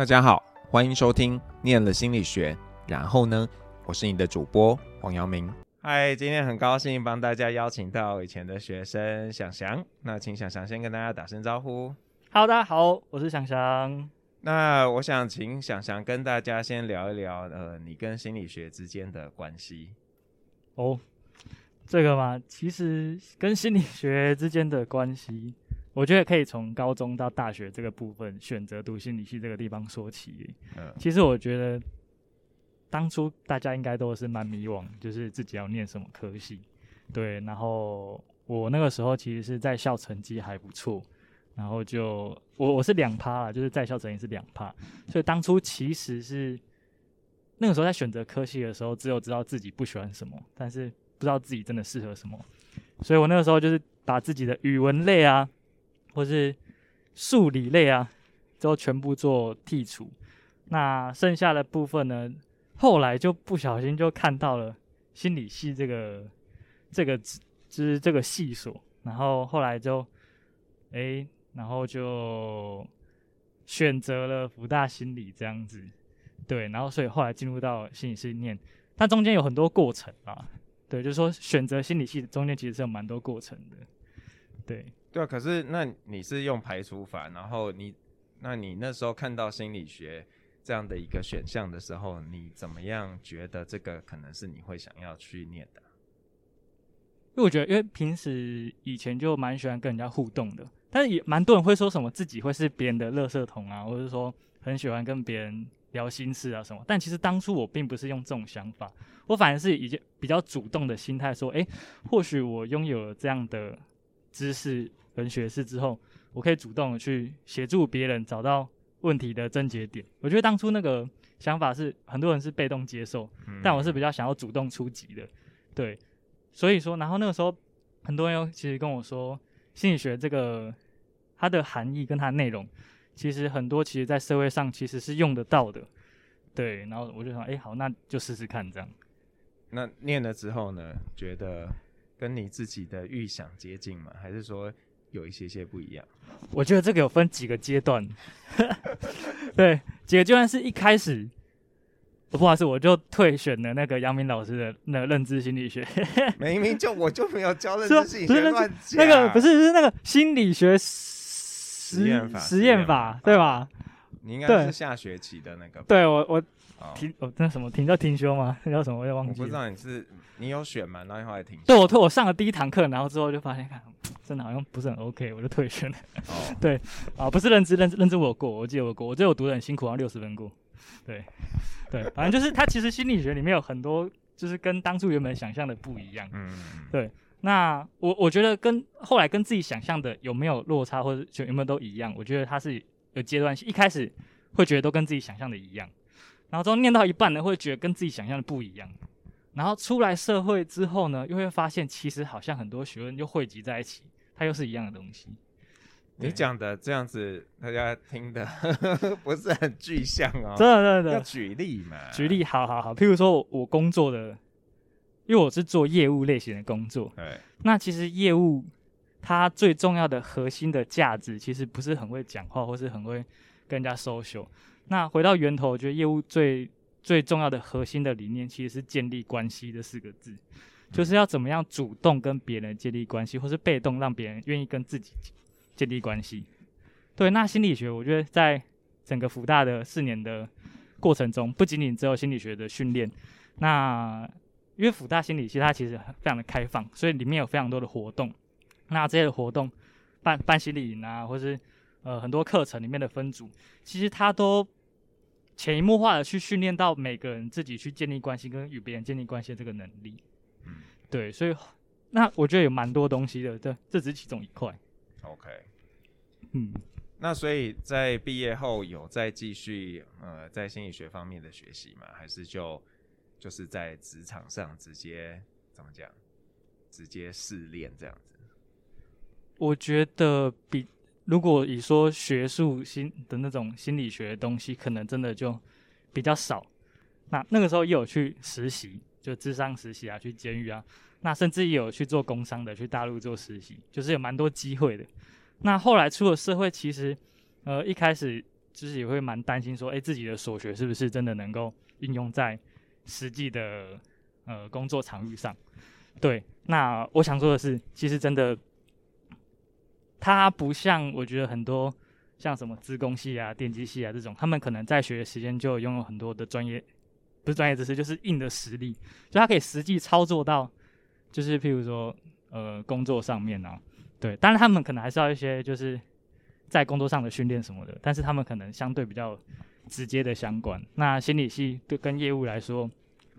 大家好，欢迎收听《念了心理学》，然后呢，我是你的主播黄阳明。嗨，今天很高兴帮大家邀请到以前的学生想想。那请想想先跟大家打声招呼。Hello，大家好，我是想想。那我想请想想跟大家先聊一聊，呃，你跟心理学之间的关系。哦，这个嘛，其实跟心理学之间的关系。我觉得可以从高中到大学这个部分选择读心理系这个地方说起。嗯，其实我觉得当初大家应该都是蛮迷惘，就是自己要念什么科系。对，然后我那个时候其实是在校成绩还不错，然后就我我是两趴啦，就是在校成绩是两趴，所以当初其实是那个时候在选择科系的时候，只有知道自己不喜欢什么，但是不知道自己真的适合什么。所以我那个时候就是把自己的语文类啊。或是数理类啊，都全部做剔除。那剩下的部分呢，后来就不小心就看到了心理系这个这个就是这个系所，然后后来就哎、然后就选择了福大心理这样子。对，然后所以后来进入到心理系念，但中间有很多过程啊。对，就是说选择心理系中间其实是有蛮多过程的。对。对啊，可是那你是用排除法，然后你，那你那时候看到心理学这样的一个选项的时候，你怎么样觉得这个可能是你会想要去念的？因为我觉得，因为平时以前就蛮喜欢跟人家互动的，但是也蛮多人会说什么自己会是别人的垃圾桶啊，或者是说很喜欢跟别人聊心事啊什么。但其实当初我并不是用这种想法，我反而是以比较主动的心态说，哎，或许我拥有了这样的知识。跟学士之后，我可以主动的去协助别人找到问题的症结点。我觉得当初那个想法是很多人是被动接受，但我是比较想要主动出击的。对，所以说，然后那个时候很多人其实跟我说，心理学这个它的含义跟它的内容，其实很多其实在社会上其实是用得到的。对，然后我就想，哎，好，那就试试看这样。那念了之后呢，觉得跟你自己的预想接近吗？还是说？有一些些不一样，我觉得这个有分几个阶段，对，几个阶段是一开始，不好意思，我就退选了那个杨明老师的那个认知心理学，明明就我就没有教认知心理学，乱讲，那个不是是那个心理学实验法实验法对吧？你应该是下学期的那个，对我我。停哦，那什么停叫停休吗？那 叫什么？我也忘记了。我不知道你是你有选吗？然后后来停。对，我退我上了第一堂课，然后之后就发现，看真的好像不是很 OK，我就退学了。哦，对啊，不是认知认知认知我有过，我记得我过，我记得我读的很辛苦，然后六十分过。对对，反正就是他其实心理学里面有很多，就是跟当初原本想象的不一样。嗯，对。那我我觉得跟后来跟自己想象的有没有落差，或者就有没有都一样？我觉得他是有阶段性，一开始会觉得都跟自己想象的一样。然后之后念到一半呢，会觉得跟自己想象的不一样。然后出来社会之后呢，又会发现其实好像很多学问又汇集在一起，它又是一样的东西。你讲的这样子，大家听的 不是很具象哦。真的，真的，要举例嘛？举例，好好好。譬如说我工作的，因为我是做业务类型的工作。对。那其实业务它最重要的核心的价值，其实不是很会讲话，或是很会跟人家 social。那回到源头，我觉得业务最最重要的核心的理念，其实是建立关系这四个字，就是要怎么样主动跟别人建立关系，或是被动让别人愿意跟自己建立关系。对，那心理学，我觉得在整个福大的四年的过程中，不仅仅只有心理学的训练，那因为福大心理系它其实非常的开放，所以里面有非常多的活动。那这些活动办办心理营啊，或是呃很多课程里面的分组，其实它都。潜移默化的去训练到每个人自己去建立关系跟与别人建立关系的这个能力，嗯，对，所以那我觉得有蛮多东西的，这这只是其中一块。OK，嗯，那所以在毕业后有再继续呃在心理学方面的学习吗？还是就就是在职场上直接怎么讲，直接试炼这样子？我觉得比。如果以说学术心的那种心理学的东西，可能真的就比较少。那那个时候也有去实习，就智商实习啊，去监狱啊，那甚至也有去做工商的，去大陆做实习，就是有蛮多机会的。那后来出了社会，其实呃一开始就是也会蛮担心说，哎、自己的所学是不是真的能够应用在实际的呃工作场域上？对，那我想说的是，其实真的，它不像我觉得很多像什么资工系啊、电机系啊这种，他们可能在学的时间就拥有很多的专业，不是专业知识，就是硬的实力，就他可以实际操作到，就是譬如说呃工作上面啊，对，当然他们可能还是要一些就是。在工作上的训练什么的，但是他们可能相对比较直接的相关。那心理系对跟业务来说，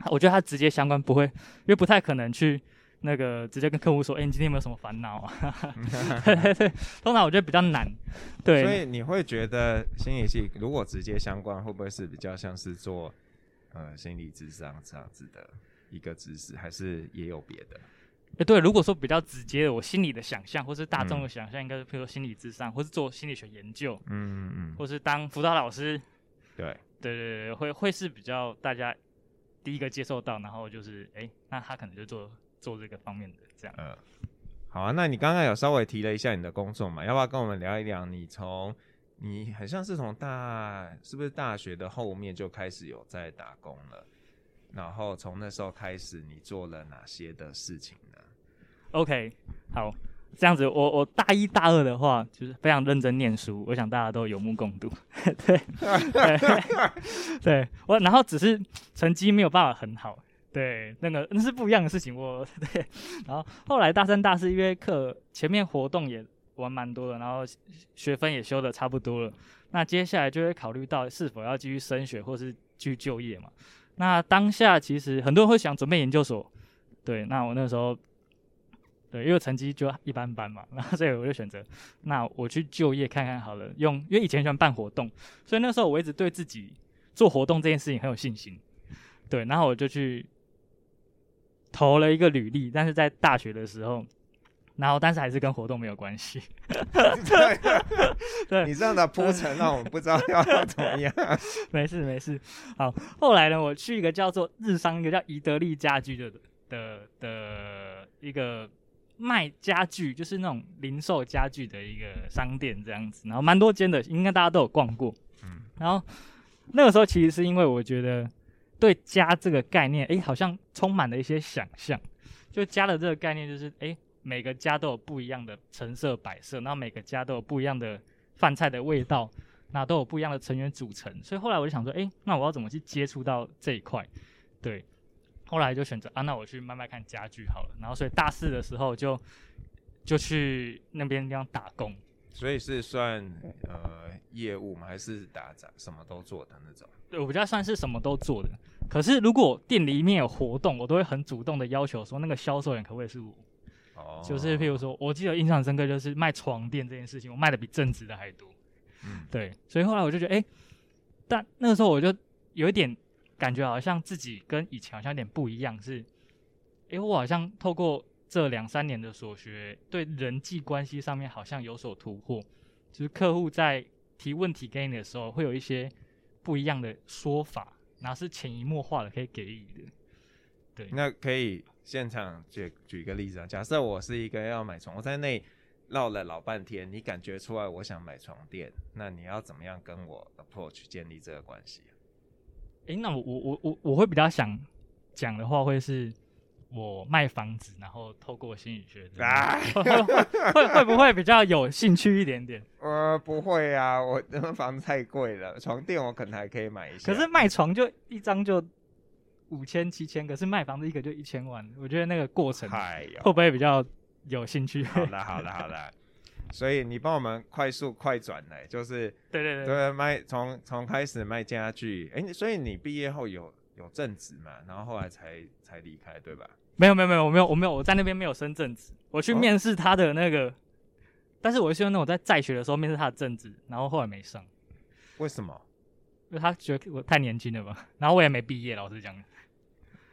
我觉得它直接相关不会，因为不太可能去那个直接跟客户说，哎、欸，你今天有没有什么烦恼啊？对对对，通常我觉得比较难。对，所以你会觉得心理系如果直接相关，会不会是比较像是做呃心理智商这样子的一个知识，还是也有别的？哎，对，如果说比较直接的，我心里的想象，或是大众的想象，应该是譬如说心理智商，或是做心理学研究，嗯嗯嗯，或是当辅导老师，对，对对对，会会是比较大家第一个接受到，然后就是，哎，那他可能就做做这个方面的这样。嗯，好啊，那你刚刚有稍微提了一下你的工作嘛，要不要跟我们聊一聊？你从你很像是从大，是不是大学的后面就开始有在打工了？然后从那时候开始，你做了哪些的事情呢？OK，好，这样子我，我我大一大二的话，就是非常认真念书，我想大家都有目共睹，对，对，对我，然后只是成绩没有办法很好，对，那个那是不一样的事情，我 对，然后后来大三大四因为课前面活动也玩蛮多的，然后学分也修的差不多了，那接下来就会考虑到是否要继续升学或是继续就业嘛，那当下其实很多人会想准备研究所，对，那我那时候。对，因为成绩就一般般嘛，然后所以我就选择，那我去就业看看好了。用，因为以前喜欢办活动，所以那时候我一直对自己做活动这件事情很有信心。对，然后我就去投了一个履历，但是在大学的时候，然后但是还是跟活动没有关系。对，你这样的铺陈让我不知道要怎么样。没事没事，好，后来呢，我去一个叫做日商，一个叫宜得利家居的的的一个。卖家具就是那种零售家具的一个商店这样子，然后蛮多间的，应该大家都有逛过。嗯，然后那个时候其实是因为我觉得对家这个概念，哎，好像充满了一些想象。就家的这个概念，就是哎，每个家都有不一样的陈设摆设，然后每个家都有不一样的饭菜的味道，那都有不一样的成员组成。所以后来我就想说，哎，那我要怎么去接触到这一块？对。后来就选择啊，那我去慢慢看家具好了。然后所以大四的时候就就去那边地方打工。所以是算呃业务吗？还是打杂什么都做的那种？对，我比较算是什么都做的。可是如果店里面有活动，我都会很主动的要求说，那个销售员可不可以是我？哦。就是譬如说，我记得印象深刻就是卖床垫这件事情，我卖的比正职的还多。嗯。对，所以后来我就觉得，哎，但那个时候我就有一点。感觉好像自己跟以前好像有点不一样，是，诶，我好像透过这两三年的所学，对人际关系上面好像有所突破，就是客户在提问题给你的时候，会有一些不一样的说法，然后是潜移默化的可以给予的。对，那可以现场举举一个例子啊，假设我是一个要买床，我在那绕了老半天，你感觉出来我想买床垫，那你要怎么样跟我 approach 建立这个关系？诶，那我我我我我会比较想讲的话，会是我卖房子，然后透过心理学，啊、会会会不会比较有兴趣一点点？呃，不会啊，我那 房子太贵了，床垫我可能还可以买一下。可是卖床就一张就五千七千，可是卖房子一个就一千万，我觉得那个过程会不会比较有兴趣？好了，好了，好了。所以你帮我们快速快转来，就是对对对，对卖从从开始卖家具，哎、欸，所以你毕业后有有正职嘛？然后后来才才离开，对吧？没有没有没有，我没有我没有我在那边没有升正职，我去面试他的那个，哦、但是我是用那种在在学的时候面试他的正职，然后后来没上。为什么？因为他觉得我太年轻了吧，然后我也没毕业，老实讲。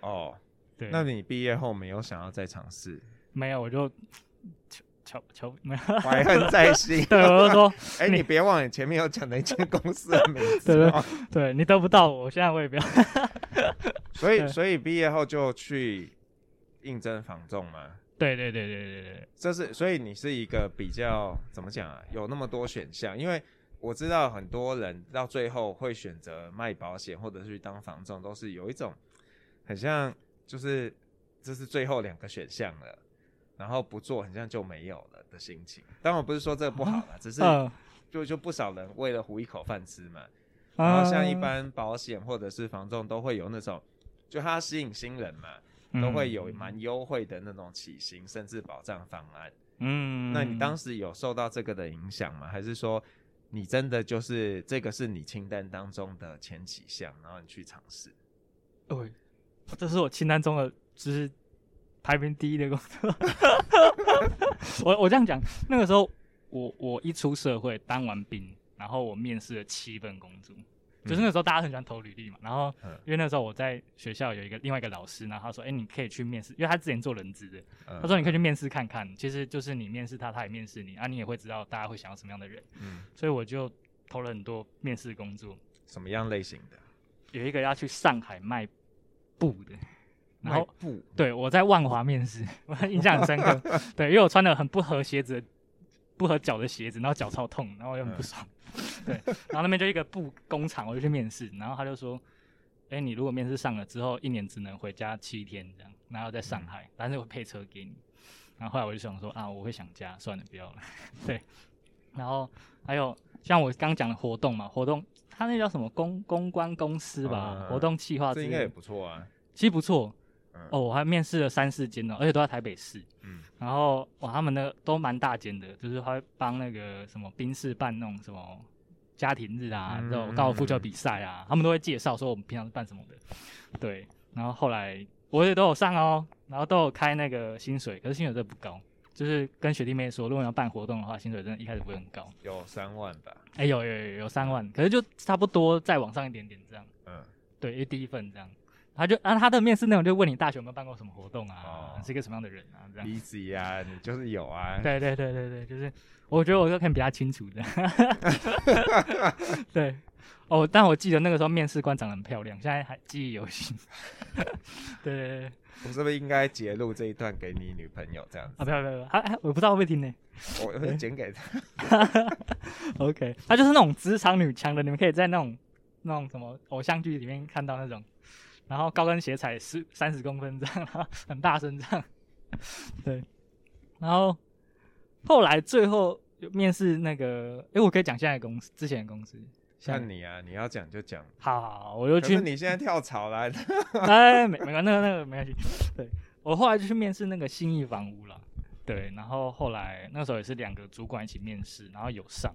哦，对，那你毕业后没有想要再尝试？没有，我就。求求没有怀恨在心。对，我就说，哎、欸，你别忘了你前面有讲的一间公司的名字。对对对，你得不到我，现在我也不要。所以，所以毕业后就去应征房仲吗？对对对对对对，这是所以你是一个比较怎么讲啊？有那么多选项，因为我知道很多人到最后会选择卖保险或者是去当房仲，都是有一种很像就是这是最后两个选项了，然后不做很像就没有了的心情。当然不是说这个不好了，只是就就不少人为了糊一口饭吃嘛。然后像一般保险或者是房仲都会有那种，就它吸引新人嘛，都会有蛮优惠的那种起薪甚至保障方案。嗯，那你当时有受到这个的影响吗？还是说？你真的就是这个是你清单当中的前几项，然后你去尝试。对，这是我清单中的，就是排名第一的工作。我我这样讲，那个时候我我一出社会当完兵，然后我面试了七份工作。就是那时候大家很喜欢投履历嘛，然后因为那时候我在学校有一个另外一个老师，然后他说：“哎、欸，你可以去面试，因为他之前做人资的，他说你可以去面试看看。其实就是你面试他，他也面试你，啊，你也会知道大家会想要什么样的人。嗯，所以我就投了很多面试工作。什么样类型的？有一个要去上海卖布的，然后布，对，我在万华面试，我印象很深刻。对，因为我穿的很不合鞋子，不合脚的鞋子，然后脚超痛，然后我又很不爽。嗯对，然后那边就一个布工厂，我就去面试，然后他就说：“哎、欸，你如果面试上了之后，一年只能回家七天这样，然后在上海，嗯、但是会配车给你。”然后后来我就想说：“啊，我会想家，算了，不要了。”对，然后还有像我刚讲的活动嘛，活动他那叫什么公公关公司吧，嗯、活动企划，这应该也不错啊，其实不错。嗯、哦，我还面试了三四间哦，而且都在台北市。嗯，然后哇，他们那个都蛮大间的，就是会帮那个什么宾士办那种什么。家庭日啊，这种高尔夫球比赛啊，嗯、他们都会介绍说我们平常是办什么的，对。然后后来我也都有上哦，然后都有开那个薪水，可是薪水真的不高，就是跟学弟妹说，如果要办活动的话，薪水真的一开始不会很高，有三万吧？哎、欸，有有有有三万，可是就差不多再往上一点点这样。嗯，对，因为第一份这样，他就啊，他的面试内容就问你大学有没有办过什么活动啊，哦、是一个什么样的人啊，这样。easy 啊，你就是有啊。对对对对对，就是。我觉得我可以比较清楚的，对，哦，但我记得那个时候面试官长得很漂亮，现在还记忆犹新。对对对，我是不是应该截录这一段给你女朋友这样子？啊，不要不要不要，还还我不知道会不会听呢？我会剪给他。OK，她就是那种职场女强的，你们可以在那种那种什么偶像剧里面看到那种，然后高跟鞋踩十三十公分这样，然 后很大声这样。对，然后。后来最后面试那个，哎、欸，我可以讲现在的公司，之前的公司。像你啊，你要讲就讲。好好好，我就去。你现在跳槽来了？哎，没没关系，那个那个没关系。对，我后来就去面试那个信义房屋了。对，然后后来那时候也是两个主管一起面试，然后有上。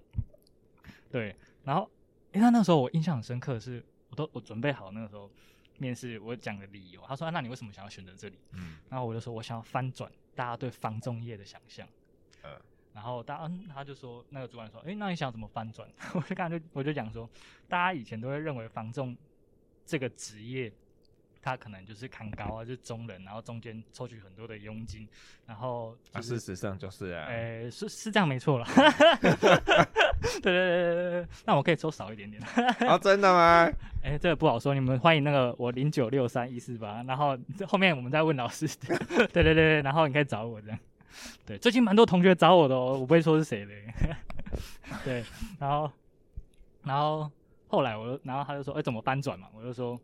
对，然后哎，那那时候我印象很深刻的是，我都我准备好那个时候面试我讲的理由。他说、啊：“那你为什么想要选择这里？”嗯，然后我就说：“我想要翻转大家对房仲业的想象。”呃，然后大嗯，他就说那个主管说，哎，那你想怎么翻转？我就刚才就我就讲说，大家以前都会认为房仲这个职业，他可能就是砍高啊，就是中人，然后中间抽取很多的佣金，然后、就是、啊，事实上就是啊，哎，是是这样没错啦。对对对对对，那我可以抽少一点点。啊，真的吗？哎，这个不好说，你们欢迎那个我零九六三一四八，然后后面我们再问老师。对对对，然后你可以找我这样。对，最近蛮多同学找我的哦，我不会说是谁的。对，然后，然后后来我，然后他就说，哎，怎么翻转嘛？我就说，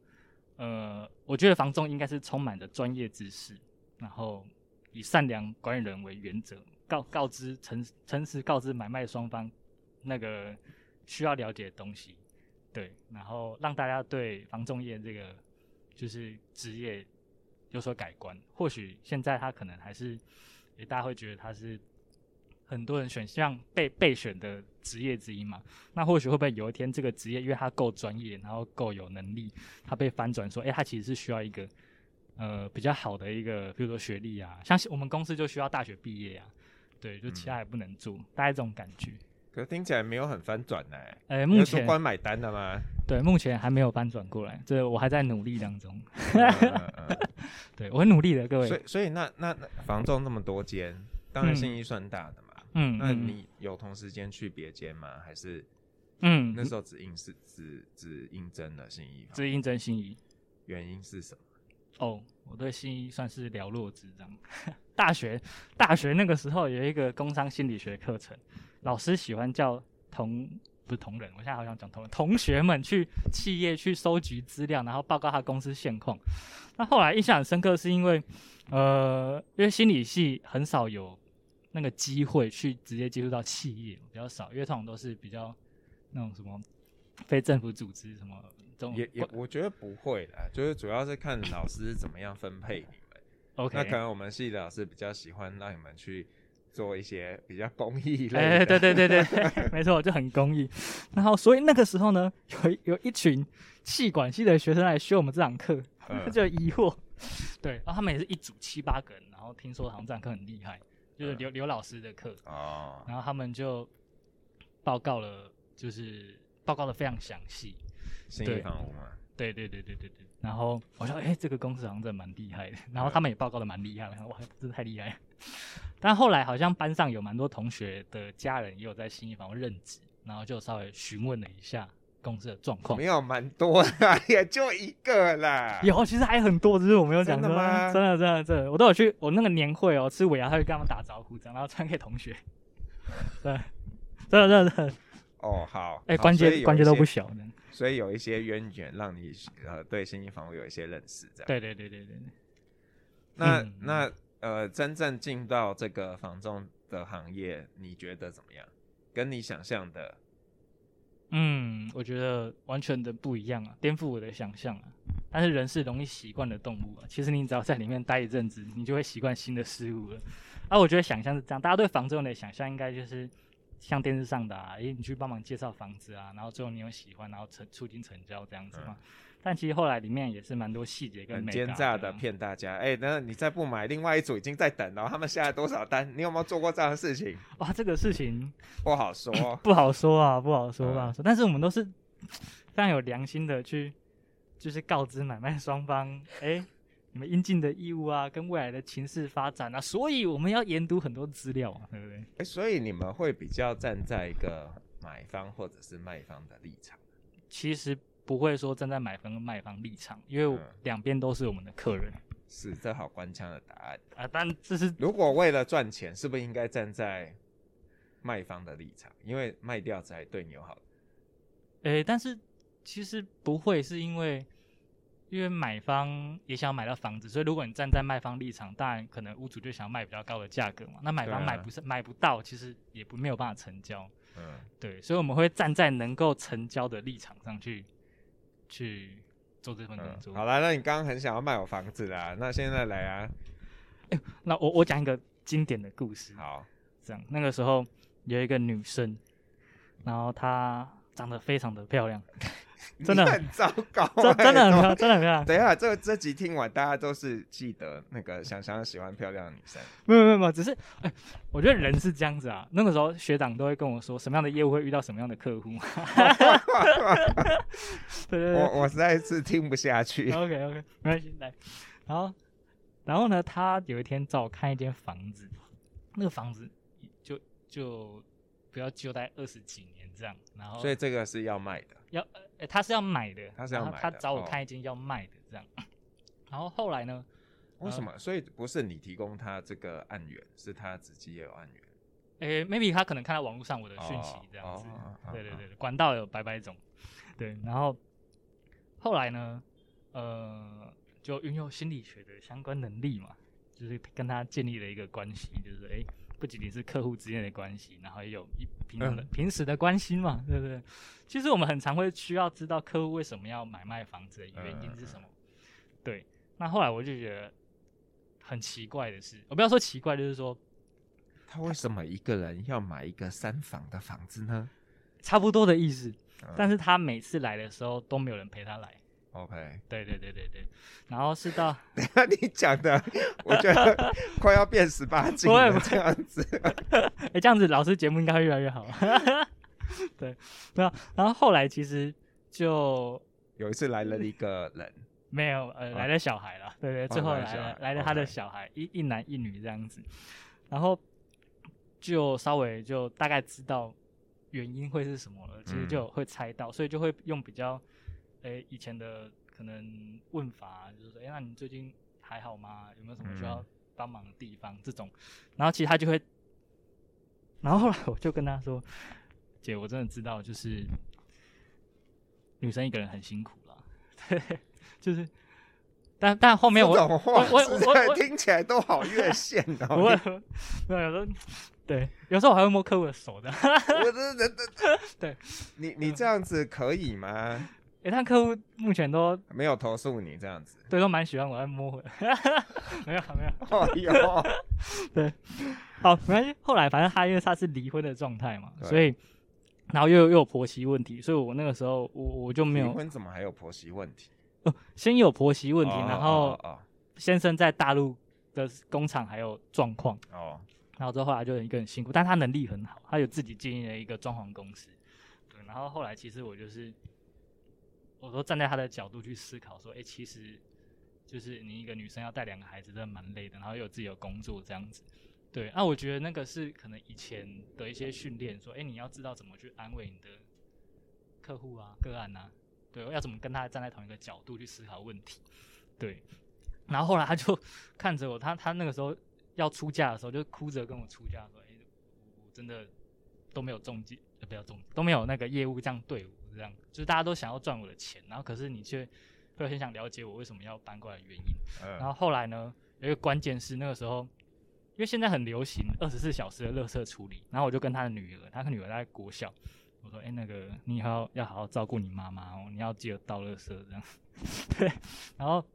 呃，我觉得房仲应该是充满着专业知识，然后以善良管理人为原则，告告知诚诚实告知买卖双方那个需要了解的东西，对，然后让大家对防重业这个就是职业有所改观。或许现在他可能还是。大家会觉得他是很多人选项被备选的职业之一嘛？那或许会不会有一天这个职业，因为他够专业，然后够有能力，他被翻转说，哎、欸，他其实是需要一个呃比较好的一个，比如说学历啊，像我们公司就需要大学毕业啊，对，就其他也不能做，嗯、大概这种感觉。可是听起来没有很翻转呢、欸。哎、欸，目前关买单的吗？对，目前还没有翻转过来，这我还在努力当中。嗯嗯嗯、对，我很努力的，各位。所以，所以那那那房仲那么多间，当然信义算大的嘛。嗯。那你有同时间去别间吗？还是？嗯。那时候只应是只只应征了信义。只应征信义。原因是什么？哦，我对信义算是了若指掌。大学大学那个时候有一个工商心理学课程，老师喜欢叫同。不是同仁，我现在好想讲同仁，同学们去企业去收集资料，然后报告他公司现况。那后来印象很深刻，是因为呃，因为心理系很少有那个机会去直接接触到企业，比较少，因为通常都是比较那种什么非政府组织什么这种。也也，我觉得不会的，就是主要是看老师怎么样分配你们。OK，那可能我们系的老师比较喜欢让你们去。做一些比较公益类的，哎，对对对对，没错，就很公益。然后，所以那个时候呢，有有一群气管系的学生来学我们这堂课，嗯、就疑惑。对，然后他们也是一组七八个人，然后听说好像这堂课很厉害，就是刘刘、嗯、老师的课。哦。然后他们就报告了，就是报告的非常详细。信义房屋嘛。对对对对对对。然后我说，哎，这个公司好像真的蛮厉害的。然后他们也报告的蛮厉害的，哇，真的太厉害了。但后来好像班上有蛮多同学的家人也有在新一房任职，然后就稍微询问了一下公司的状况。没有蛮多啦，也就一个啦。有，其实还很多，只是我没有讲。真的吗？真的，真的，真的，我都有去。我那个年会哦，吃尾牙，他会跟他们打招呼，这样，然后传给同学。对，真的，真的，真的。哦，好。哎，关节关节都不小。所以有一些渊源，让你呃对新一房屋有一些认识，这样。对对对对对。那、嗯、那。呃，真正进到这个房仲的行业，你觉得怎么样？跟你想象的，嗯，我觉得完全的不一样啊，颠覆我的想象啊。但是人是容易习惯的动物啊，其实你只要在里面待一阵子，你就会习惯新的事物了。啊，我觉得想象是这样，大家对房仲的想象应该就是像电视上的啊，诶，你去帮忙介绍房子啊，然后最后你有喜欢，然后成促进成交这样子嘛。嗯但其实后来里面也是蛮多细节跟很奸诈的骗大家，哎、欸，等等你再不买，另外一组已经在等了，他们下了多少单？你有没有做过这样的事情？哇，这个事情不好说，不好说啊，不好说，不好说。但是我们都是非常有良心的去，就是告知买卖双方，哎、欸，你们应尽的义务啊，跟未来的情势发展啊，所以我们要研读很多资料啊，对不对？哎、欸，所以你们会比较站在一个买方或者是卖方的立场？其实。不会说站在买方跟卖方立场，因为两边都是我们的客人。嗯、是，这好官腔的答案啊！但这是如果为了赚钱，是不是应该站在卖方的立场？因为卖掉才对你有好。诶、欸，但是其实不会，是因为因为买方也想要买到房子，所以如果你站在卖方立场，当然可能屋主就想要卖比较高的价格嘛。那买方买不是、啊、买不到，其实也不没有办法成交。嗯，对，所以我们会站在能够成交的立场上去。去做这份工作。好了，那你刚刚很想要卖我房子啦，那现在来啊。欸、那我我讲一个经典的故事。好，这样那个时候有一个女生，然后她长得非常的漂亮。真的很糟糕，真真的很漂亮，真的很漂亮。等一下，这这集听完，大家都是记得那个想想喜欢漂亮的女生。没有没有没有，只是哎，我觉得人是这样子啊。那个时候学长都会跟我说，什么样的业务会遇到什么样的客户。对对对，我我实在是听不下去。OK OK，没关系，来。然后然后呢，他有一天找我看一间房子，那个房子就就不要就待二十几年这样。然后所以这个是要卖的。要，呃、欸，他是要买的，他是要买的，他找我看一间要卖的这样，哦、然后后来呢？为什么？呃、所以不是你提供他这个案源，是他自己也有案源。诶、欸、，maybe 他可能看到网络上我的讯息这样子，哦哦、对对对，管道有百百种，对。然后后来呢？呃，就运用心理学的相关能力嘛，就是跟他建立了一个关系，就是诶。欸不仅仅是客户之间的关系，然后也有一平常的、嗯、平时的关心嘛，对不对？其实我们很常会需要知道客户为什么要买卖房子的原因是什么。嗯、对，那后来我就觉得很奇怪的是，我不要说奇怪，就是说他为什么一个人要买一个三房的房子呢？差不多的意思，嗯、但是他每次来的时候都没有人陪他来。OK，对对对对对，然后是到，等下你讲的，我觉得快要变十八禁了，这样子，哎、欸，这样子老师节目应该会越来越好。对，没有，然后后来其实就有一次来了一个人，没有，呃，来了小孩了，啊、对对，最后来了来了他的小孩，一一男一女这样子，然后就稍微就大概知道原因会是什么了，其实就会猜到，嗯、所以就会用比较。哎、欸，以前的可能问法就是说，哎、欸，那你最近还好吗？有没有什么需要帮忙的地方？嗯、这种，然后其实他就会，然后后来我就跟他说，姐，我真的知道，就是女生一个人很辛苦了，对，就是，但但后面我我我我听起来都好越线哦。不会，没有有时候，对，有时候我还会摸客户的手的。对，你你这样子可以吗？哎，他客户目前都没有投诉你这样子，对，都蛮喜欢我在摸的。没有没有，哎呦，对，好，没关系。后来反正他因为他是离婚的状态嘛，所以然后又又有婆媳问题，所以我那个时候我我就没有。离婚怎么还有婆媳问题？哦，先有婆媳问题，哦、然后先生在大陆的工厂还有状况哦，然后之后后来就一个人辛苦，但他能力很好，他有自己经营了一个装潢公司。对，然后后来其实我就是。我说站在他的角度去思考，说，哎、其实就是你一个女生要带两个孩子，真的蛮累的，然后又有自己有工作这样子，对。那、啊、我觉得那个是可能以前的一些训练，说，哎、你要知道怎么去安慰你的客户啊、个案啊，对，要怎么跟他站在同一个角度去思考问题，对。然后后来他就 看着我，他他那个时候要出嫁的时候，就哭着跟我出嫁，说，哎、我真的都没有中介，不要中，都没有那个业务这样对我。这样就是大家都想要赚我的钱，然后可是你却会很想了解我为什么要搬过来的原因。嗯、然后后来呢，有一个关键是那个时候，因为现在很流行二十四小时的垃圾处理，然后我就跟他的女儿，他的女儿在国小，我说：“哎、欸，那个你以后要好好照顾你妈妈哦，你要记得倒垃圾这样。”对。然后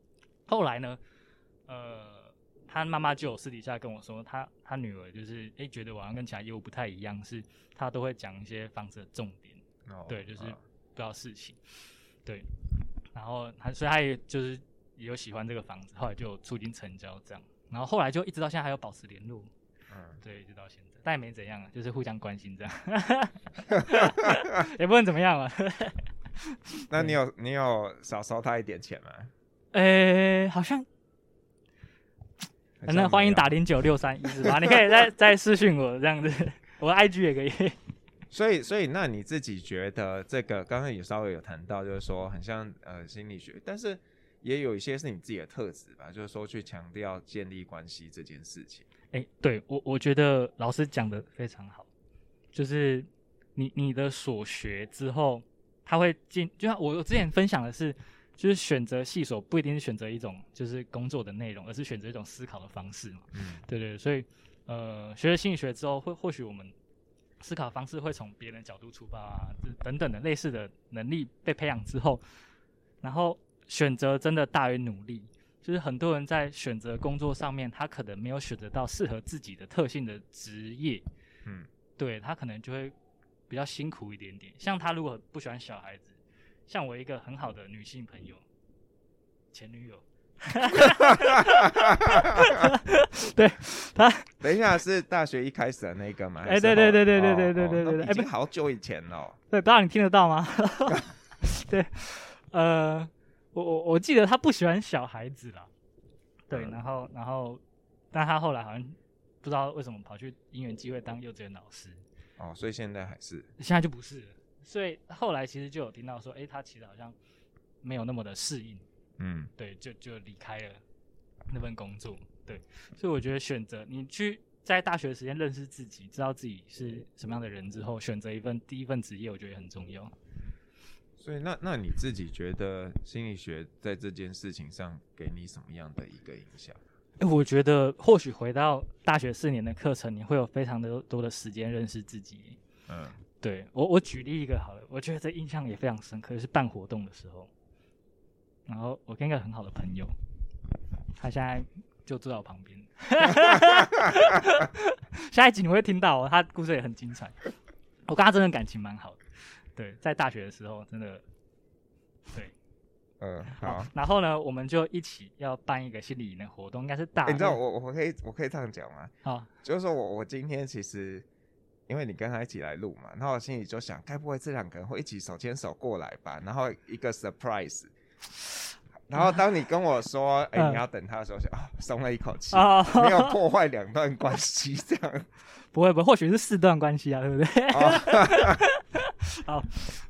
后来呢，呃，他妈妈就有私底下跟我说，他他女儿就是哎、欸、觉得我好像跟其他业务不太一样，是他都会讲一些房子的重点。哦、对，就是。啊不知道事情，对，然后他所以他也就是也有喜欢这个房子，后来就促进成交这样，然后后来就一直到现在还有保持联络，嗯，对，一直到现在，但也没怎样，就是互相关心这样，也不能怎么样了。那你有你有少收他一点钱吗？呃，好像，那欢迎打零九六三一四八，你可以再再私讯我这样子，我 IG 也可以。所以，所以，那你自己觉得这个刚刚也稍微有谈到，就是说很像呃心理学，但是也有一些是你自己的特质吧，就是说去强调建立关系这件事情。哎、欸，对我我觉得老师讲的非常好，就是你你的所学之后，他会进，就像我我之前分享的是，就是选择系所不一定是选择一种就是工作的内容，而是选择一种思考的方式嘛。嗯，对，对对，所以呃学了心理学之后，会或许我们。思考方式会从别人角度出发啊，等等的类似的能力被培养之后，然后选择真的大于努力。就是很多人在选择工作上面，他可能没有选择到适合自己的特性的职业，嗯，对，他可能就会比较辛苦一点点。像他如果不喜欢小孩子，像我一个很好的女性朋友，前女友。哈哈哈哈哈！对他，等一下是大学一开始的那个吗？哎，对对对对对对对对对，已经好久以前了。对，不知道你听得到吗？对，呃，我我我记得他不喜欢小孩子啦。对，然后然后，但他后来好像不知道为什么跑去因缘机会当幼稚园老师。哦，所以现在还是？现在就不是了。所以后来其实就有听到说，哎，他其实好像没有那么的适应。嗯，对，就就离开了那份工作，对，所以我觉得选择你去在大学的时间认识自己，知道自己是什么样的人之后，选择一份第一份职业，我觉得也很重要。所以那那你自己觉得心理学在这件事情上给你什么样的一个影响？哎，我觉得或许回到大学四年的课程，你会有非常的多的时间认识自己。嗯，对，我我举例一个好了，我觉得这印象也非常深刻，是办活动的时候。然后我跟一个很好的朋友，他现在就坐在我旁边。下一集你会听到哦，他故事也很精彩。我跟他真的感情蛮好的，对，在大学的时候真的，对，嗯，好。然后呢，我们就一起要办一个心理营的活动，应该是大。欸，你知道我我可以我可以这样讲吗？好，就是说我我今天其实因为你跟他一起来录嘛，然后我心里就想，该不会这两个人会一起手牵手过来吧？然后一个 surprise。然后当你跟我说，哎、欸，你要等他的时候，就啊，松了一口气，没有破坏两段关系，这样。不会不会，或许是四段关系啊，对不对？好，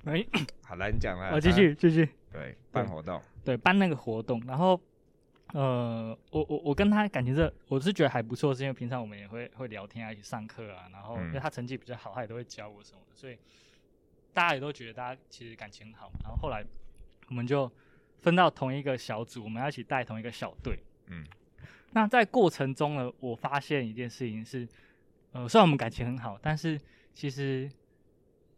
没，好来，你讲了，我继续继续，对，办活动，对，办那个活动，然后呃，我我我跟他感情是，我是觉得还不错，是因为平常我们也会会聊天啊，一起上课啊，然后因为他成绩比较好，他也都会教我什么的，所以大家也都觉得大家其实感情好。然后后来我们就分到同一个小组，我们要一起带同一个小队。嗯，那在过程中呢，我发现一件事情是，呃，虽然我们感情很好，但是其实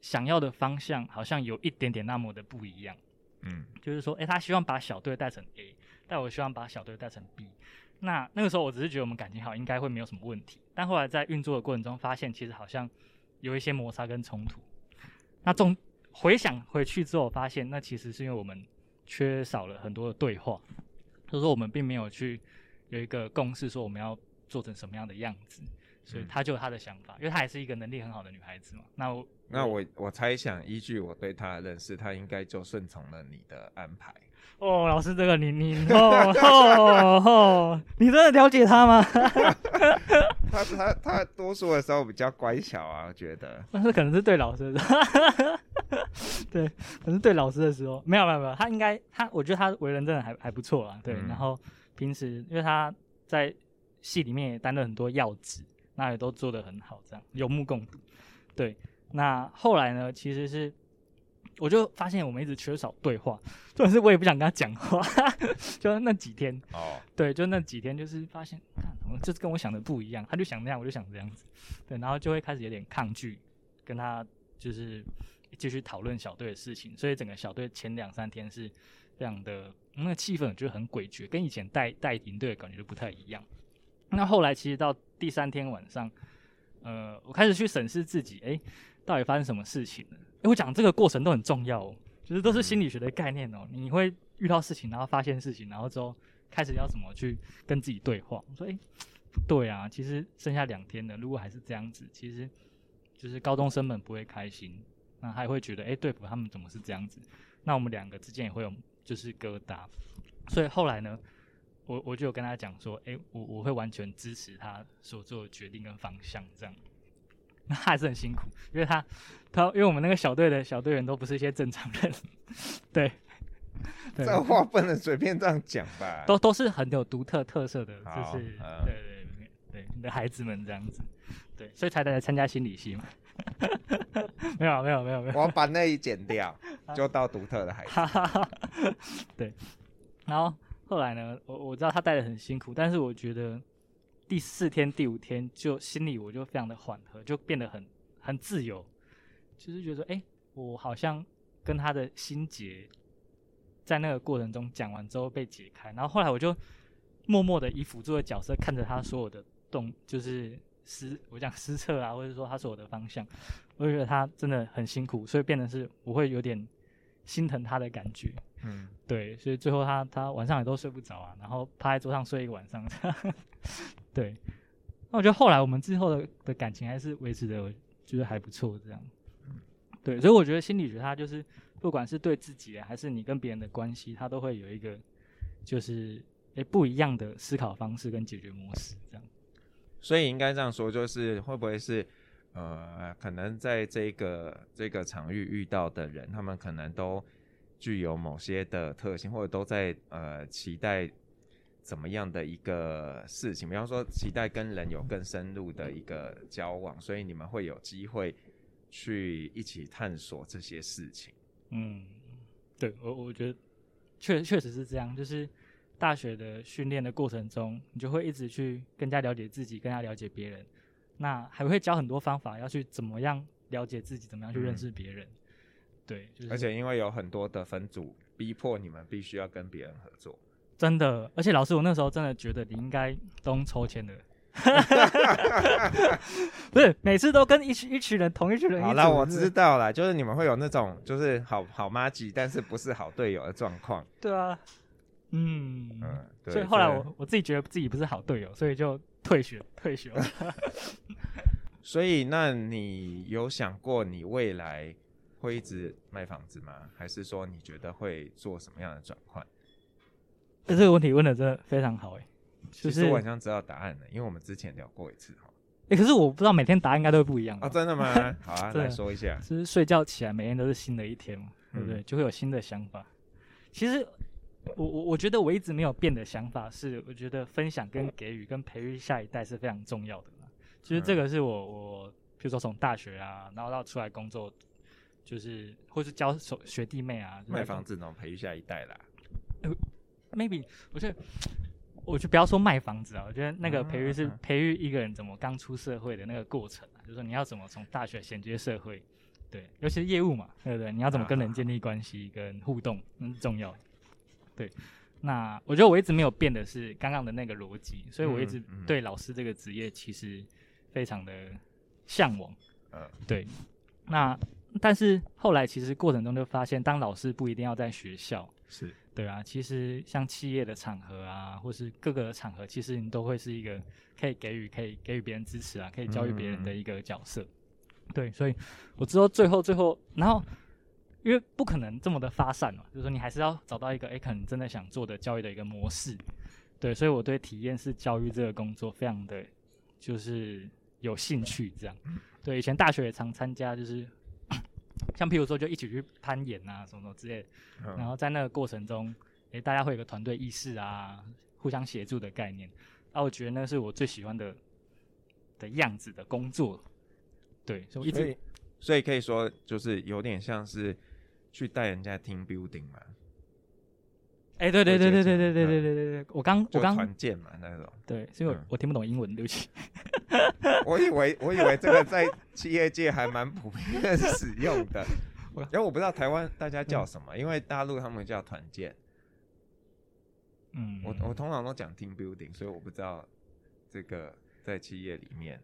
想要的方向好像有一点点那么的不一样。嗯，就是说，哎、欸，他希望把小队带成 A，但我希望把小队带成 B。那那个时候，我只是觉得我们感情好，应该会没有什么问题。但后来在运作的过程中，发现其实好像有一些摩擦跟冲突。那总回想回去之后，发现那其实是因为我们缺少了很多的对话，就是说我们并没有去有一个共识，说我们要做成什么样的样子。所以他就有他的想法，因为她也是一个能力很好的女孩子嘛。那我那我我猜想，依据我对她的认识，她应该就顺从了你的安排。哦，老师，这个你你哦哦哦，你真的了解她吗？他他他多数的时候比较乖巧啊，我觉得。但是可能是对老师的，对，可能是对老师的时候，没有没有没有，他应该他，我觉得他为人真的还还不错啊。对，嗯、然后平时因为他在戏里面也担任很多要职。那也都做得很好，这样有目共睹。对，那后来呢？其实是我就发现我们一直缺少对话，但是我也不想跟他讲话。就那几天哦，对，就那几天，就是发现，就是跟我想的不一样。他就想那样，我就想这样子。对，然后就会开始有点抗拒跟他就是继续讨论小队的事情。所以整个小队前两三天是非常的那个气氛，就很诡谲，跟以前带带营队的感觉就不太一样。那后来其实到第三天晚上，呃，我开始去审视自己，哎，到底发生什么事情了？哎，我讲这个过程都很重要哦，就是都是心理学的概念哦。你会遇到事情，然后发现事情，然后之后开始要怎么去跟自己对话？我说，哎，不对啊，其实剩下两天了，如果还是这样子，其实就是高中生们不会开心，那还会觉得，哎，对付他们怎么是这样子？那我们两个之间也会有就是疙瘩，所以后来呢？我我就有跟他讲说，哎、欸，我我会完全支持他所做的决定跟方向，这样。那他还是很辛苦，因为他他因为我们那个小队的小队员都不是一些正常人，对。对这话不能随便这样讲吧？都都是很有独特特色的，就是、对对对，你的孩子们这样子，对，所以才来参加心理系嘛。没有没有没有没有，我要把那一剪掉，就到独特的孩子。对，然后。后来呢，我我知道他带的很辛苦，但是我觉得第四天、第五天就心里我就非常的缓和，就变得很很自由，就是觉得哎，我好像跟他的心结在那个过程中讲完之后被解开，然后后来我就默默的以辅助的角色看着他所有的动，就是施我讲失策啊，或者说他是我的方向，我就觉得他真的很辛苦，所以变得是我会有点心疼他的感觉。嗯，对，所以最后他他晚上也都睡不着啊，然后趴在桌上睡一个晚上。对，那我觉得后来我们之后的的感情还是维持的，我觉得还不错这样。对，所以我觉得心理学它就是不管是对自己还是你跟别人的关系，它都会有一个就是诶不一样的思考方式跟解决模式这样。所以应该这样说，就是会不会是呃，可能在这个这个场域遇到的人，他们可能都。具有某些的特性，或者都在呃期待怎么样的一个事情，比方说期待跟人有更深入的一个交往，所以你们会有机会去一起探索这些事情。嗯，对我我觉得确确实是这样，就是大学的训练的过程中，你就会一直去更加了解自己，更加了解别人，那还会教很多方法，要去怎么样了解自己，怎么样去认识别人。嗯对，就是、而且因为有很多的分组逼迫你们必须要跟别人合作，真的。而且老师，我那时候真的觉得你应该都抽签的，不是每次都跟一群一群人同一群人一。好了，我知道了，就是你们会有那种就是好好妈吉，但是不是好队友的状况。对啊，嗯嗯，对，所以后来我我自己觉得自己不是好队友，所以就退学退学了。所以那你有想过你未来？会一直卖房子吗？还是说你觉得会做什么样的转换？这个问题问的真的非常好哎，就是、其实我好像知道答案了，因为我们之前聊过一次哈。哎，可是我不知道每天答案应该都会不一样啊？真的吗？好啊，来说一下。就是睡觉起来每天都是新的一天嘛，对不对？嗯、就会有新的想法。其实我我我觉得我一直没有变的想法是，我觉得分享跟给予跟培育下一代是非常重要的。其实这个是我我，比如说从大学啊，然后到出来工作，就是或是教学学弟妹啊，卖房子能培育下一代啦。呃，maybe 我觉得，我就不要说卖房子啊，我觉得那个培育是培育一个人怎么刚出社会的那个过程啊，就是说你要怎么从大学衔接社会，对，尤其是业务嘛，对不对？你要怎么跟人建立关系跟互动，很重要。对，那我觉得我一直没有变的是刚刚的那个逻辑，所以我一直对老师这个职业其实。非常的向往，嗯，对。那但是后来其实过程中就发现，当老师不一定要在学校，是对啊。其实像企业的场合啊，或是各个场合，其实你都会是一个可以给予、可以给予别人支持啊，可以教育别人的一个角色。嗯、对，所以我知道最后最后，然后因为不可能这么的发散嘛，就是说你还是要找到一个诶，可能真的想做的教育的一个模式。对，所以我对体验式教育这个工作非常的就是。有兴趣这样，对，以前大学也常参加，就是 像譬如说，就一起去攀岩啊，什么什么之类的。然后在那个过程中，诶，大家会有个团队意识啊，互相协助的概念。啊，我觉得那是我最喜欢的的样子的工作。对，所以一直，所以可以说，就是有点像是去带人家 team building 嘛。哎，对对对对对对对对对对对，我刚我刚团建嘛那种。对，所以我我听不懂英文，对不起。我以为我以为这个在企业界还蛮普遍使用的，因为我不知道台湾大家叫什么，因为大陆他们叫团建。嗯，我我通常都讲 team building，所以我不知道这个在企业里面。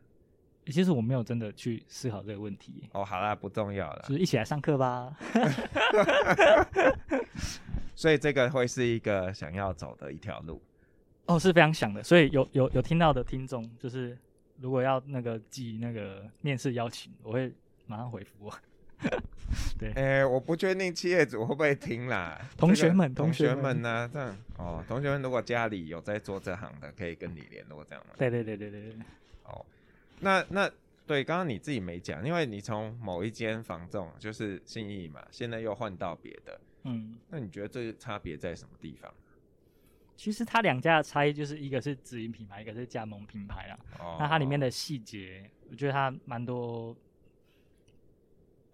其实我没有真的去思考这个问题。哦，好啦，不重要了，就是一起来上课吧。所以这个会是一个想要走的一条路，哦，是非常想的。所以有有有听到的听众，就是如果要那个寄那个面试邀请，我会马上回复我。对，哎、欸，我不确定企业主会不会听啦。同学们，同学们呢？这样哦，同学们如果家里有在做这行的，可以跟你联络，这样吗？对对对对对对。哦，那那对，刚刚你自己没讲，因为你从某一间房仲就是信义嘛，现在又换到别的。嗯，那你觉得这差别在什么地方？其实它两家的差异就是一个是直营品牌，一个是加盟品牌啊。哦。那它里面的细节，我觉得它蛮多，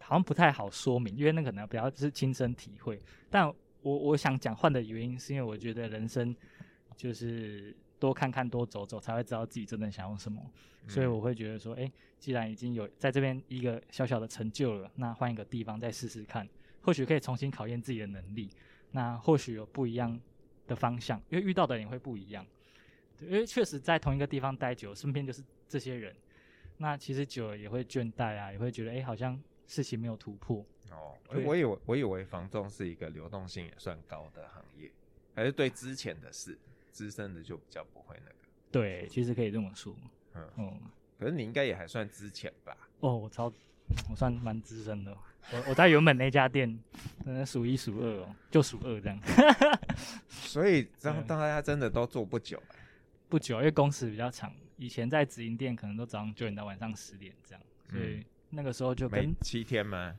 好像不太好说明，因为那可能比较是亲身体会。但我我想讲换的原因，是因为我觉得人生就是多看看、多走走，才会知道自己真正想要什么。嗯。所以我会觉得说，哎，既然已经有在这边一个小小的成就了，那换一个地方再试试看。或许可以重新考验自己的能力，那或许有不一样的方向，因为遇到的人会不一样。对，因为确实在同一个地方待久，身边就是这些人，那其实久了也会倦怠啊，也会觉得哎、欸，好像事情没有突破。哦，我以为我以为房仲是一个流动性也算高的行业，还是对之前的事，资深的就比较不会那个。对，其实可以这么说。嗯嗯，可是你应该也还算之前吧？哦，我超，我算蛮资深的。我我在原本那家店，可能数一数二哦，就数二这样。所以让大家真的都做不久，不久，因为工时比较长。以前在直营店，可能都早上九点到晚上十点这样，所以那个时候就跟七天吗？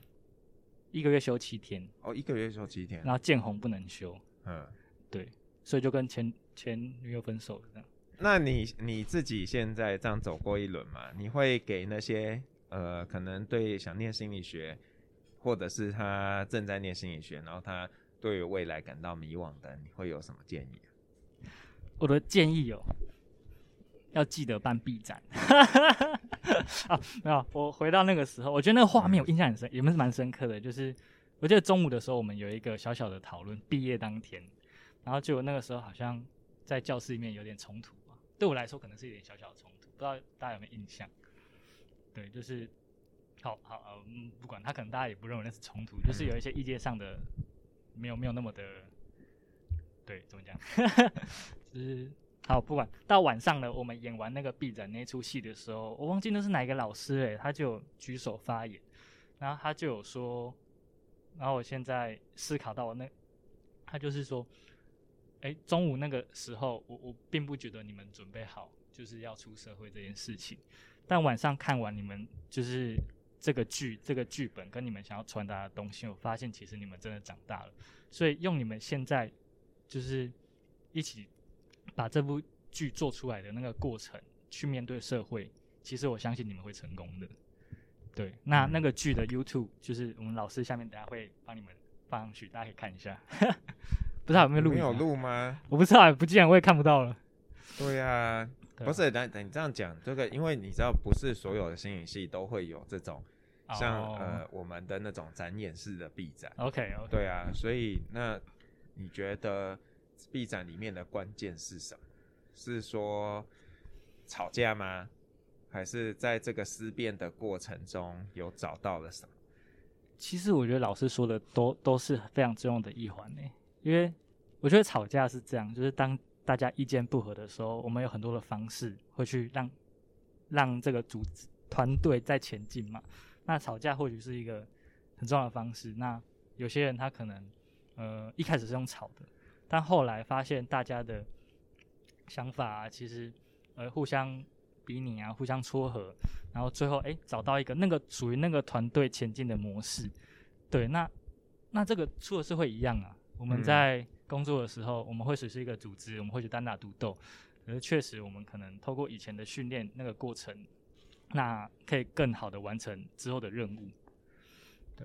一个月休七天。哦，一个月休七天。然后见红不能休。嗯，对，所以就跟前前女友分手了这样。那你你自己现在这样走过一轮嘛？你会给那些呃，可能对想念心理学。或者是他正在念心理学，然后他对于未来感到迷惘的，你会有什么建议？我的建议哦，要记得办 B 展。啊，没有，我回到那个时候，我觉得那个画面我印象很深，也是蛮深刻的。就是我记得中午的时候，我们有一个小小的讨论，毕业当天，然后就那个时候好像在教室里面有点冲突吧，对我来说可能是一点小小的冲突，不知道大家有没有印象？对，就是。好好，嗯，不管他，可能大家也不认为那是冲突，就是有一些意见上的，没有没有那么的，对，怎么讲？就是好，不管到晚上呢，我们演完那个 B 展那出戏的时候，我忘记那是哪一个老师诶，他就举手发言，然后他就有说，然后我现在思考到我那，他就是说，哎，中午那个时候，我我并不觉得你们准备好就是要出社会这件事情，但晚上看完你们就是。这个剧，这个剧本跟你们想要传达的东西，我发现其实你们真的长大了。所以用你们现在就是一起把这部剧做出来的那个过程去面对社会，其实我相信你们会成功的。对，那那个剧的 YouTube 就是我们老师下面等下会帮你们放上去，大家可以看一下。不知道有没有录？没有录吗？我不知道，不既然我也看不到了。对呀、啊，不是，等等你这样讲，这个因为你知道，不是所有的心理系都会有这种像、oh. 呃我们的那种展演式的毕展。OK OK。对啊，所以那你觉得毕展里面的关键是什么？是说吵架吗？还是在这个思辨的过程中有找到了什么？其实我觉得老师说的都都是非常重要的一环呢，因为我觉得吵架是这样，就是当大家意见不合的时候，我们有很多的方式会去让让这个组织团队在前进嘛。那吵架或许是一个很重要的方式。那有些人他可能呃一开始是用吵的，但后来发现大家的想法啊，其实呃互相。比拟啊，互相撮合，然后最后哎、找到一个那个属于那个团队前进的模式。对，那那这个出了是会一样啊。我们在工作的时候，我们会只是一个组织，我们会去单打独斗。可是确实，我们可能透过以前的训练那个过程，那可以更好的完成之后的任务。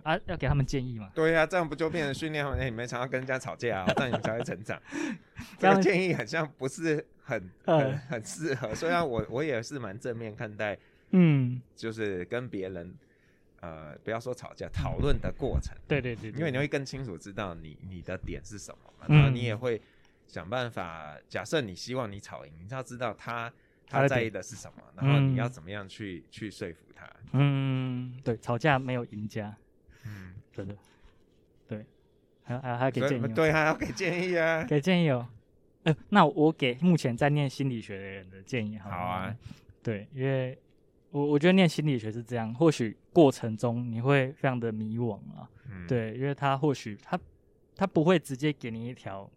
啊，要给他们建议嘛？对呀、啊，这样不就变成训练他们？哎，你们常常跟人家吵架啊，这样你们才会成长。这个建议好像不是很很很适合。虽然我我也是蛮正面看待，嗯，就是跟别人呃，不要说吵架，讨论的过程。对对对，因为你会更清楚知道你你的点是什么嘛，然后你也会想办法。假设你希望你吵赢，你就要知道他他在意的是什么，然后你要怎么样去去说服他。嗯，对，吵架没有赢家。嗯，真的，对，还还还要给建议，对，还要给建议啊，给建议哦。呃，那我给目前在念心理学的人的建议好，好啊，对，因为我我觉得念心理学是这样，或许过程中你会非常的迷惘啊，嗯，对，因为他或许他他不会直接给你一条，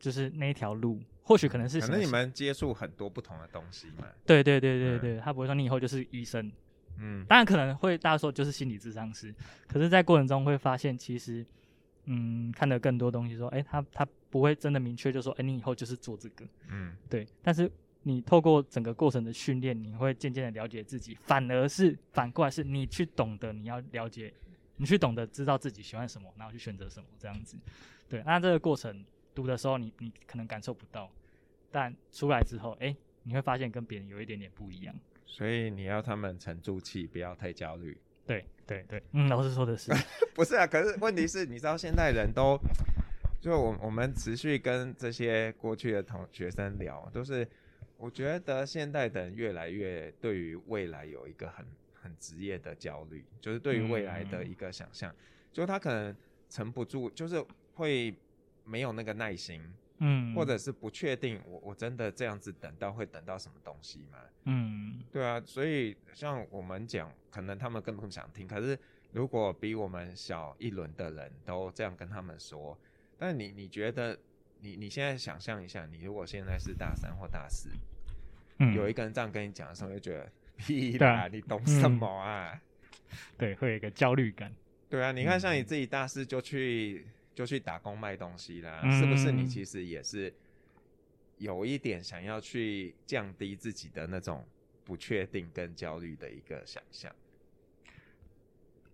就是那一条路，或许可能是可能你们接触很多不同的东西嘛，对对对对对，嗯，他不会说你以后就是医生。嗯，当然可能会大家说就是心理智商师，可是，在过程中会发现，其实，嗯，看了更多东西，说，哎、欸，他他不会真的明确就说，哎、欸，你以后就是做这个，嗯，对。但是你透过整个过程的训练，你会渐渐的了解自己，反而是反过来是你去懂得你要了解，你去懂得知道自己喜欢什么，然后去选择什么这样子。对，那这个过程读的时候你，你你可能感受不到，但出来之后，哎、欸，你会发现跟别人有一点点不一样。所以你要他们沉住气，不要太焦虑。对对对，嗯，老师说的是，不是啊？可是问题是，你知道现在人都，就我我们持续跟这些过去的同学生聊，都是我觉得现代的人越来越对于未来有一个很很职业的焦虑，就是对于未来的一个想象，嗯、就他可能撑不住，就是会没有那个耐心。嗯，或者是不确定我我真的这样子等到会等到什么东西吗？嗯，对啊，所以像我们讲，可能他们根本不想听。可是如果比我们小一轮的人都这样跟他们说，但你你觉得你你现在想象一下，你如果现在是大三或大四，嗯，有一个人这样跟你讲的时候，就觉得屁啦，你懂什么啊？嗯，对，会有一个焦虑感。对啊，你看像你自己大四就去。就去打工卖东西啦，嗯，是不是？你其实也是有一点想要去降低自己的那种不确定跟焦虑的一个想象。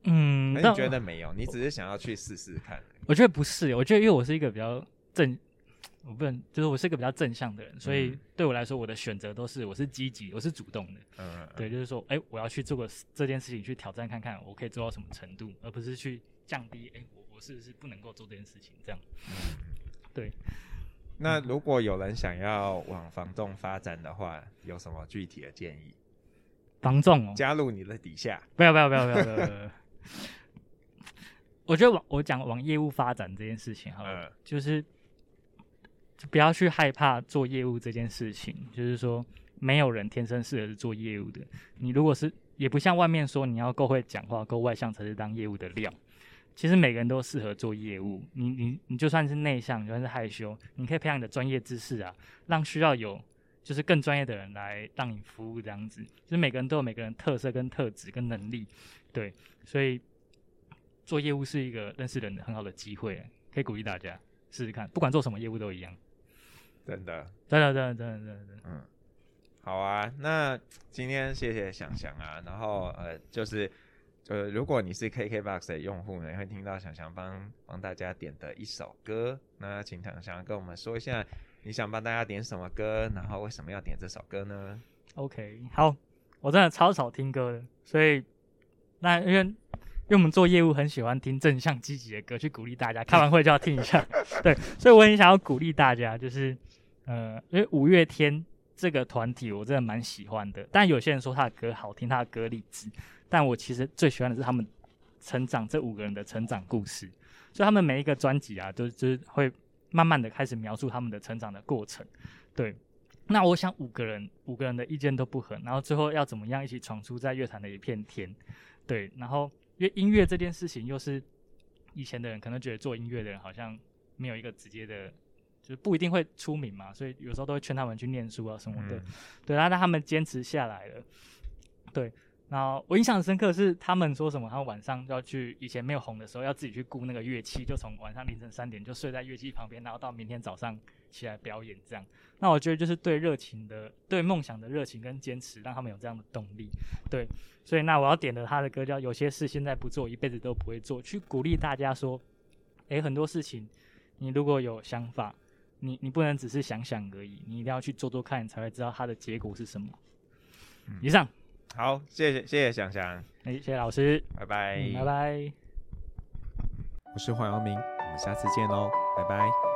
嗯，那你觉得没有？你只是想要去试试看。我觉得不是，我觉得因为我是一个比较正，我不能就是我是一个比较正向的人，所以对我来说，我的选择都是我是积极，我是主动的。嗯，对，就是说，哎，我要去做个这件事情，去挑战看看，我可以做到什么程度，而不是去降低。哎，我。我是不是不能够做这件事情？这样，对。那如果有人想要往房仲发展的话，有什么具体的建议？房仲哦，加入你的底下？不要不要不要不要不要！我觉得往我讲往业务发展这件事情哈、嗯，就是就不要去害怕做业务这件事情。就是说，没有人天生适合做业务的。你如果是也不像外面说你要够会讲话、够外向才是当业务的料。其实每个人都适合做业务，你你你就算是内向，就算是害羞，你可以培养你的专业知识啊，让需要有就是更专业的人来让你服务这样子。就是每个人都有每个人特色跟特质跟能力，对，所以做业务是一个认识人的很好的机会，可以鼓励大家。试试看，不管做什么业务都一样。真的，真的，真的，真的，真的，嗯，好啊，那今天谢谢想想啊，然后呃，就是呃，如果你是 KKBOX 的用户呢，你会听到想想帮帮大家点的一首歌，那请想想跟我们说一下，你想帮大家点什么歌，然后为什么要点这首歌呢？OK，好，我真的超少听歌的，所以那因为因为我们做业务很喜欢听正向积极的歌，去鼓励大家，开完会就要听一下，对，所以我很想要鼓励大家，就是。呃，因为五月天这个团体我真的蛮喜欢的，但有些人说他的歌好听，他的歌励志，但我其实最喜欢的是他们成长这五个人的成长故事，所以他们每一个专辑啊，都就是会慢慢的开始描述他们的成长的过程。对，那我想五个人五个人的意见都不合，然后最后要怎么样一起闯出在乐坛的一片天？对，然后因为音乐这件事情又是以前的人可能觉得做音乐的人好像没有一个直接的。就不一定会出名嘛，所以有时候都会劝他们去念书啊什么的。嗯、对，然后他们坚持下来了。对，然后我印象很深刻是他们说什么，他们晚上要去，以前没有红的时候要自己去顾那个乐器，就从晚上凌晨三点就睡在乐器旁边，然后到明天早上起来表演这样。那我觉得就是对热情的、对梦想的热情跟坚持，让他们有这样的动力。对，所以那我要点的他的歌叫《有些事现在不做，一辈子都不会做》，去鼓励大家说，诶，很多事情你如果有想法。你你不能只是想想而已，你一定要去做做看，你才会知道它的结果是什么。嗯、以上，好，谢谢谢谢翔翔，哎，谢谢老师，拜拜，嗯、拜拜。我是黄阳明，我们下次见喽，拜拜。